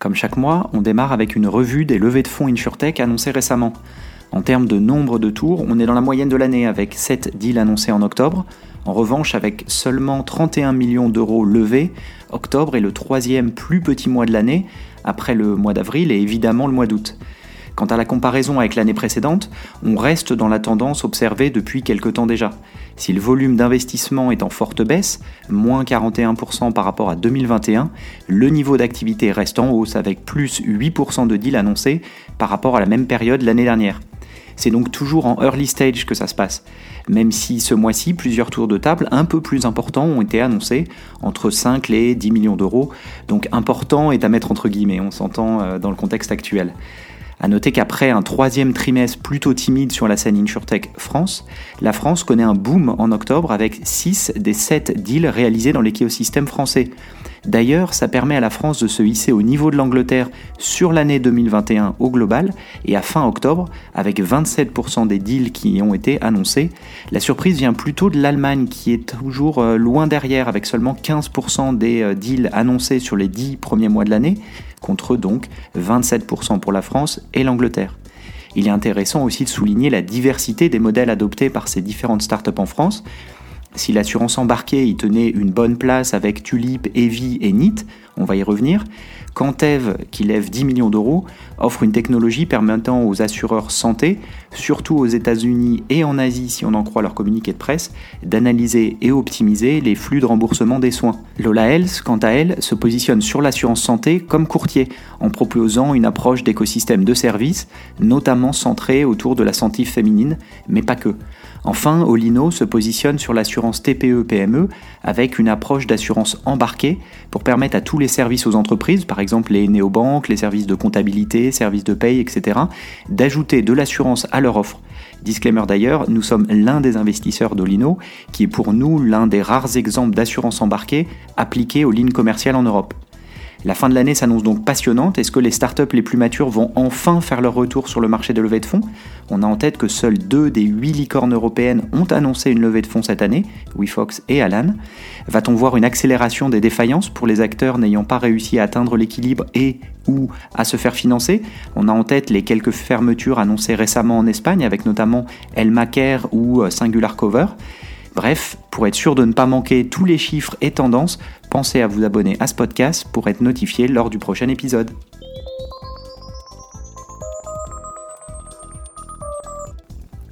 Comme chaque mois, on démarre avec une revue des levées de fonds InsurTech annoncées récemment. En termes de nombre de tours, on est dans la moyenne de l'année avec 7 deals annoncés en octobre. En revanche, avec seulement 31 millions d'euros levés, octobre est le troisième plus petit mois de l'année, après le mois d'avril et évidemment le mois d'août. Quant à la comparaison avec l'année précédente, on reste dans la tendance observée depuis quelque temps déjà. Si le volume d'investissement est en forte baisse, moins 41% par rapport à 2021, le niveau d'activité reste en hausse avec plus 8% de deals annoncés par rapport à la même période l'année dernière. C'est donc toujours en early stage que ça se passe, même si ce mois-ci, plusieurs tours de table un peu plus importants ont été annoncés, entre 5 et 10 millions d'euros, donc important est à mettre entre guillemets, on s'entend euh, dans le contexte actuel. A noter qu'après un troisième trimestre plutôt timide sur la scène InsurTech France, la France connaît un boom en octobre avec 6 des 7 deals réalisés dans l'écosystème français. D'ailleurs, ça permet à la France de se hisser au niveau de l'Angleterre sur l'année 2021 au global et à fin octobre, avec 27% des deals qui ont été annoncés. La surprise vient plutôt de l'Allemagne qui est toujours euh, loin derrière avec seulement 15% des euh, deals annoncés sur les 10 premiers mois de l'année, contre donc 27% pour la France et l'Angleterre. Il est intéressant aussi de souligner la diversité des modèles adoptés par ces différentes startups en France, si l'assurance embarquée y tenait une bonne place avec Tulip, Evi et NIT, on va y revenir, Cantev, qui lève 10 millions d'euros, offre une technologie permettant aux assureurs santé, surtout aux États-Unis et en Asie si on en croit leur communiqué de presse, d'analyser et optimiser les flux de remboursement des soins. Lola Health, quant à elle, se positionne sur l'assurance santé comme courtier, en proposant une approche d'écosystème de services, notamment centrée autour de la santé féminine, mais pas que. Enfin, Olino se positionne sur l'assurance TPE-PME avec une approche d'assurance embarquée pour permettre à tous les services aux entreprises, par exemple les néobanques, les services de comptabilité, services de paye, etc., d'ajouter de l'assurance à leur offre. Disclaimer d'ailleurs, nous sommes l'un des investisseurs d'Olino, qui est pour nous l'un des rares exemples d'assurance embarquée appliquée aux lignes commerciales en Europe. La fin de l'année s'annonce donc passionnante. Est-ce que les startups les plus matures vont enfin faire leur retour sur le marché de levée de fonds? On a en tête que seules deux des huit licornes européennes ont annoncé une levée de fonds cette année, WeFox et Alan. Va-t-on voir une accélération des défaillances pour les acteurs n'ayant pas réussi à atteindre l'équilibre et ou à se faire financer? On a en tête les quelques fermetures annoncées récemment en Espagne avec notamment Elmaker ou euh, Singular Cover. Bref, pour être sûr de ne pas manquer tous les chiffres et tendances, pensez à vous abonner à ce podcast pour être notifié lors du prochain épisode.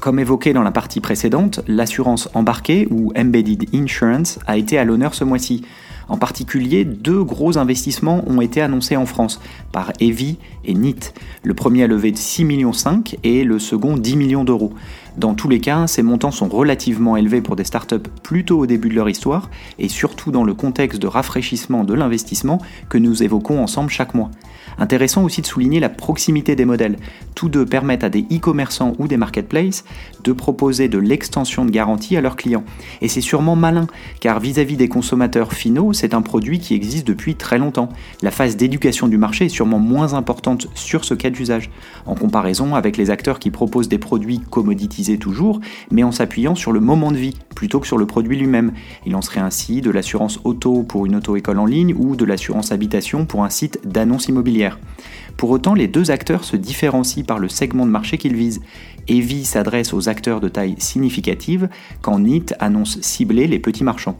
Comme évoqué dans la partie précédente, l'assurance embarquée ou Embedded Insurance a été à l'honneur ce mois-ci. En particulier, deux gros investissements ont été annoncés en France par Evi et NIT. Le premier a levé de 6,5 millions et le second 10 millions d'euros. Dans tous les cas, ces montants sont relativement élevés pour des startups plutôt au début de leur histoire et surtout dans le contexte de rafraîchissement de l'investissement que nous évoquons ensemble chaque mois. Intéressant aussi de souligner la proximité des modèles. Tous deux permettent à des e-commerçants ou des marketplaces de proposer de l'extension de garantie à leurs clients. Et c'est sûrement malin, car vis-à-vis des consommateurs finaux, c'est un produit qui existe depuis très longtemps. La phase d'éducation du marché est sûrement moins importante sur ce cas d'usage, en comparaison avec les acteurs qui proposent des produits commoditisés toujours, mais en s'appuyant sur le moment de vie plutôt que sur le produit lui-même. Il en serait ainsi de l'assurance auto pour une auto-école en ligne ou de l'assurance habitation pour un site d'annonce immobilière. Pour autant, les deux acteurs se différencient par le segment de marché qu'ils visent. Evi s'adresse aux acteurs de taille significative, quand NIT annonce cibler les petits marchands.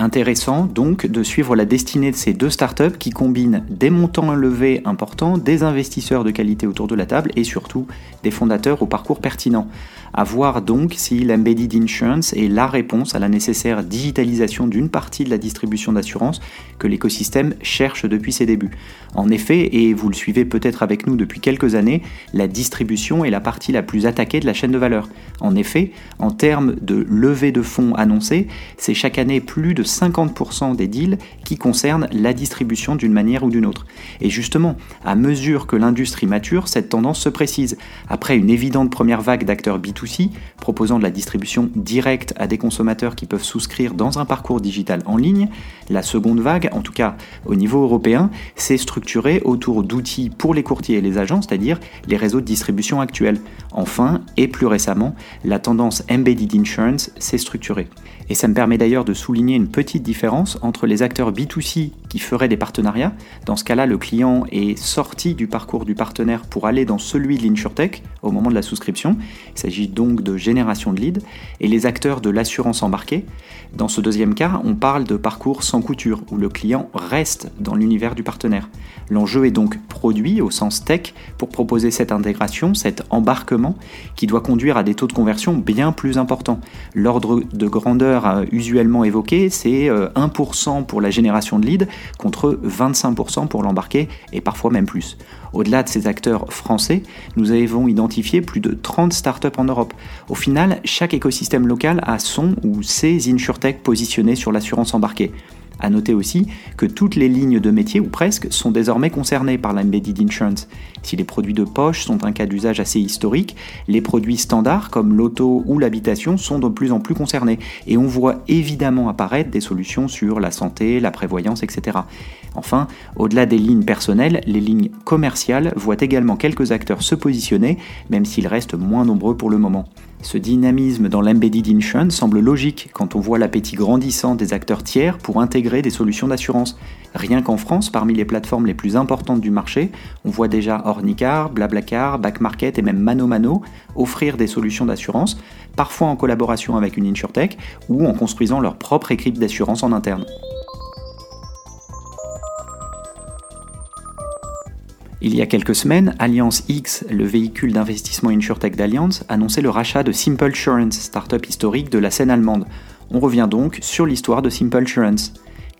Intéressant donc de suivre la destinée de ces deux startups qui combinent des montants levés importants, des investisseurs de qualité autour de la table et surtout des fondateurs au parcours pertinent. À voir donc si l'embedded insurance est la réponse à la nécessaire digitalisation d'une partie de la distribution d'assurance que l'écosystème cherche depuis ses débuts. En effet, et vous le suivez peut-être avec nous depuis quelques années, la distribution est la partie la plus attaquée de la chaîne de valeur. En effet, en termes de levée de fonds annoncés, c'est chaque année plus de 50% des deals qui concernent la distribution d'une manière ou d'une autre. Et justement, à mesure que l'industrie mature, cette tendance se précise. Après une évidente première vague d'acteurs B2C, proposant de la distribution directe à des consommateurs qui peuvent souscrire dans un parcours digital en ligne, la seconde vague, en tout cas au niveau européen, s'est structurée autour d'outils pour les courtiers et les agents, c'est-à-dire les réseaux de distribution actuels. Enfin, et plus récemment, la tendance Embedded Insurance s'est structurée. Et ça me permet d'ailleurs de souligner une petite différence entre les acteurs B2C qui feraient des partenariats. Dans ce cas-là, le client est sorti du parcours du partenaire pour aller dans celui de l'InsurTech au moment de la souscription. Il s'agit donc de génération de leads. Et les acteurs de l'assurance embarquée, dans ce deuxième cas, on parle de parcours sans couture, où le client reste dans l'univers du partenaire. L'enjeu est donc produit au sens tech pour proposer cette intégration, cet embarquement qui doit conduire à des taux de conversion bien plus importants. L'ordre de grandeur euh, usuellement évoqué, c'est 1% euh, pour la génération de leads contre 25% pour l'embarquer et parfois même plus. Au-delà de ces acteurs français, nous avons identifié plus de 30 startups en Europe. Au final, chaque écosystème local a son ou ses insurtech positionnés sur l'assurance embarquée. A noter aussi que toutes les lignes de métier, ou presque, sont désormais concernées par l'embedded insurance. Si les produits de poche sont un cas d'usage assez historique, les produits standards comme l'auto ou l'habitation sont de plus en plus concernés. Et on voit évidemment apparaître des solutions sur la santé, la prévoyance, etc. Enfin, au-delà des lignes personnelles, les lignes commerciales voient également quelques acteurs se positionner, même s'ils restent moins nombreux pour le moment. Ce dynamisme dans l'embedded insurance semble logique quand on voit l'appétit grandissant des acteurs tiers pour intégrer des solutions d'assurance. Rien qu'en France, parmi les plateformes les plus importantes du marché, on voit déjà Ornicar, Blablacar, Backmarket et même Mano Mano offrir des solutions d'assurance, parfois en collaboration avec une insurtech ou en construisant leur propre équipe d'assurance en interne. Il y a quelques semaines, Alliance X, le véhicule d'investissement InsurTech d'Alliance, annonçait le rachat de SimpleSurance, startup historique de la scène allemande. On revient donc sur l'histoire de SimpleSurance.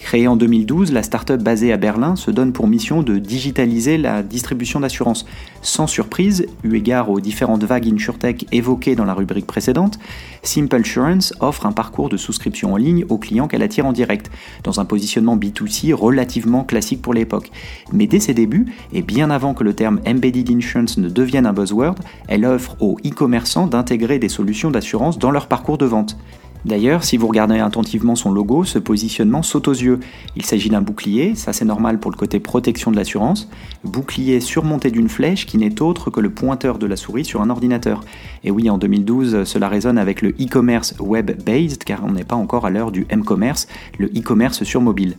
Créée en 2012, la start-up basée à Berlin se donne pour mission de digitaliser la distribution d'assurance. Sans surprise, eu égard aux différentes vagues InsurTech évoquées dans la rubrique précédente, SimpleSurance offre un parcours de souscription en ligne aux clients qu'elle attire en direct, dans un positionnement B2C relativement classique pour l'époque. Mais dès ses débuts, et bien avant que le terme Embedded Insurance ne devienne un buzzword, elle offre aux e-commerçants d'intégrer des solutions d'assurance dans leur parcours de vente. D'ailleurs, si vous regardez attentivement son logo, ce positionnement saute aux yeux. Il s'agit d'un bouclier, ça c'est normal pour le côté protection de l'assurance, bouclier surmonté d'une flèche qui n'est autre que le pointeur de la souris sur un ordinateur. Et oui, en 2012, cela résonne avec le e-commerce web-based, car on n'est pas encore à l'heure du m-commerce, le e-commerce sur mobile.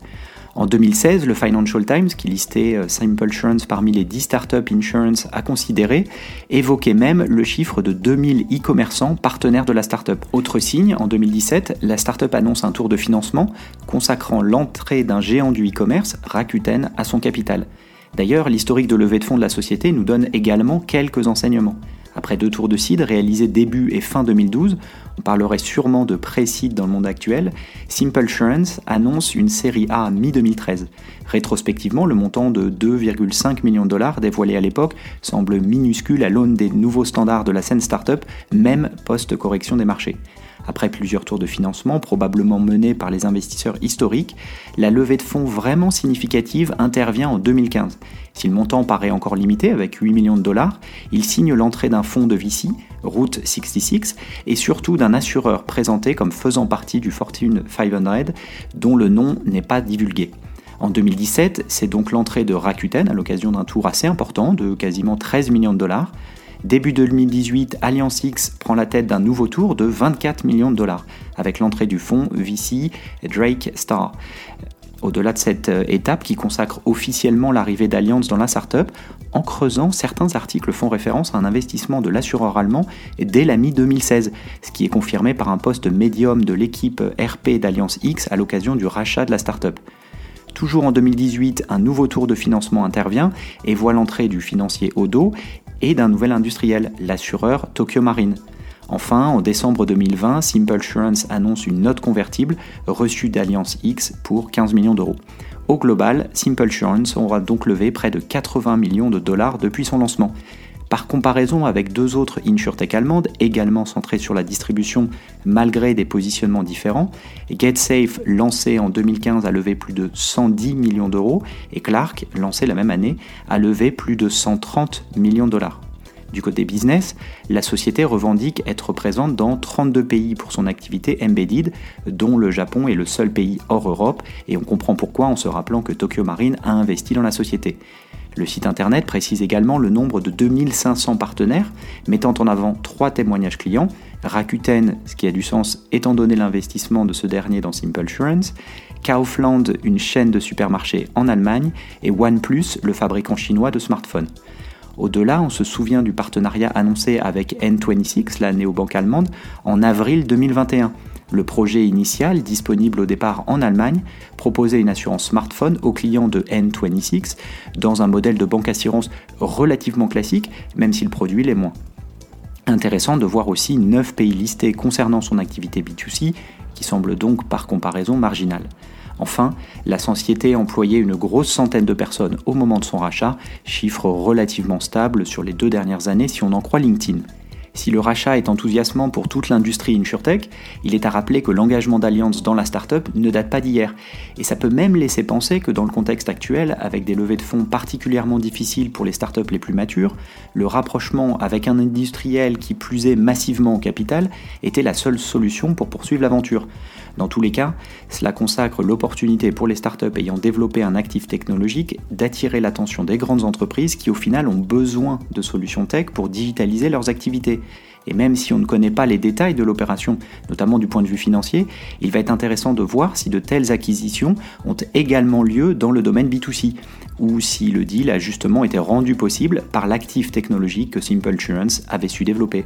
En 2016, le Financial Times, qui listait euh, Simple Insurance parmi les 10 startups insurance à considérer, évoquait même le chiffre de 2000 e-commerçants partenaires de la startup. Autre signe, en 2017, la startup annonce un tour de financement consacrant l'entrée d'un géant du e-commerce, Rakuten, à son capital. D'ailleurs, l'historique de levée de fonds de la société nous donne également quelques enseignements. Après deux tours de seed réalisés début et fin 2012, on parlerait sûrement de pré-seed dans le monde actuel, Simple Assurance annonce une série A mi-2013. Rétrospectivement, le montant de 2,5 millions de dollars dévoilé à l'époque semble minuscule à l'aune des nouveaux standards de la scène startup, même post-correction des marchés. Après plusieurs tours de financement, probablement menés par les investisseurs historiques, la levée de fonds vraiment significative intervient en 2015. Si le montant paraît encore limité, avec 8 millions de dollars, il signe l'entrée d'un fonds de VC, Route 66, et surtout d'un assureur présenté comme faisant partie du Fortune 500, dont le nom n'est pas divulgué. En 2017, c'est donc l'entrée de Rakuten à l'occasion d'un tour assez important de quasiment 13 millions de dollars. Début 2018, Alliance X prend la tête d'un nouveau tour de 24 millions de dollars, avec l'entrée du fonds VC Drake Star. Au-delà de cette euh, étape qui consacre officiellement l'arrivée d'Alliance dans la startup, en creusant, certains articles font référence à un investissement de l'assureur allemand dès la mi-2016, ce qui est confirmé par un poste médium de l'équipe RP d'Alliance X à l'occasion du rachat de la startup. Toujours en 2018, un nouveau tour de financement intervient et voit l'entrée du financier Odo et d'un nouvel industriel, l'assureur Tokyo Marine. Enfin, en décembre 2020, Simple Assurance annonce une note convertible reçue d'Alliance X pour 15 millions d'euros. Au global, Simple Assurance aura donc levé près de 80 millions de dollars depuis son lancement. Par comparaison avec deux autres insurtech allemandes, également centrées sur la distribution malgré des positionnements différents, GetSafe, lancé en 2015, a levé plus de 110 millions d'euros et Clark, lancé la même année, a levé plus de 130 millions de dollars. Du côté business, la société revendique être présente dans 32 pays pour son activité embedded, dont le Japon est le seul pays hors Europe, et on comprend pourquoi en se rappelant que Tokyo Marine a investi dans la société. Le site internet précise également le nombre de 2500 partenaires, mettant en avant trois témoignages clients Rakuten, ce qui a du sens étant donné l'investissement de ce dernier dans Simple Assurance, Kaufland, une chaîne de supermarchés en Allemagne, et OnePlus, le fabricant chinois de smartphones. Au-delà, on se souvient du partenariat annoncé avec N26, la néobanque allemande, en avril 2021. Le projet initial, disponible au départ en Allemagne, proposait une assurance smartphone aux clients de N26 dans un modèle de banque assurance relativement classique, même si le produit l'est moins. Intéressant de voir aussi 9 pays listés concernant son activité B2C, qui semble donc par comparaison marginale. Enfin, la société employait une grosse centaine de personnes au moment de son rachat, chiffre relativement stable sur les deux dernières années si on en croit LinkedIn. Si le rachat est enthousiasmant pour toute l'industrie InsurTech, il est à rappeler que l'engagement d'Allianz dans la startup ne date pas d'hier. Et ça peut même laisser penser que dans le contexte actuel, avec des levées de fonds particulièrement difficiles pour les startups les plus matures, le rapprochement avec un industriel qui plus est massivement au capital était la seule solution pour poursuivre l'aventure. Dans tous les cas, cela consacre l'opportunité pour les startups ayant développé un actif technologique d'attirer l'attention des grandes entreprises qui au final ont besoin de solutions tech pour digitaliser leurs activités. Et même si on ne connaît pas les détails de l'opération, notamment du point de vue financier, il va être intéressant de voir si de telles acquisitions ont également lieu dans le domaine B2C, ou si le deal a justement été rendu possible par l'actif technologique que Simple Insurance avait su développer.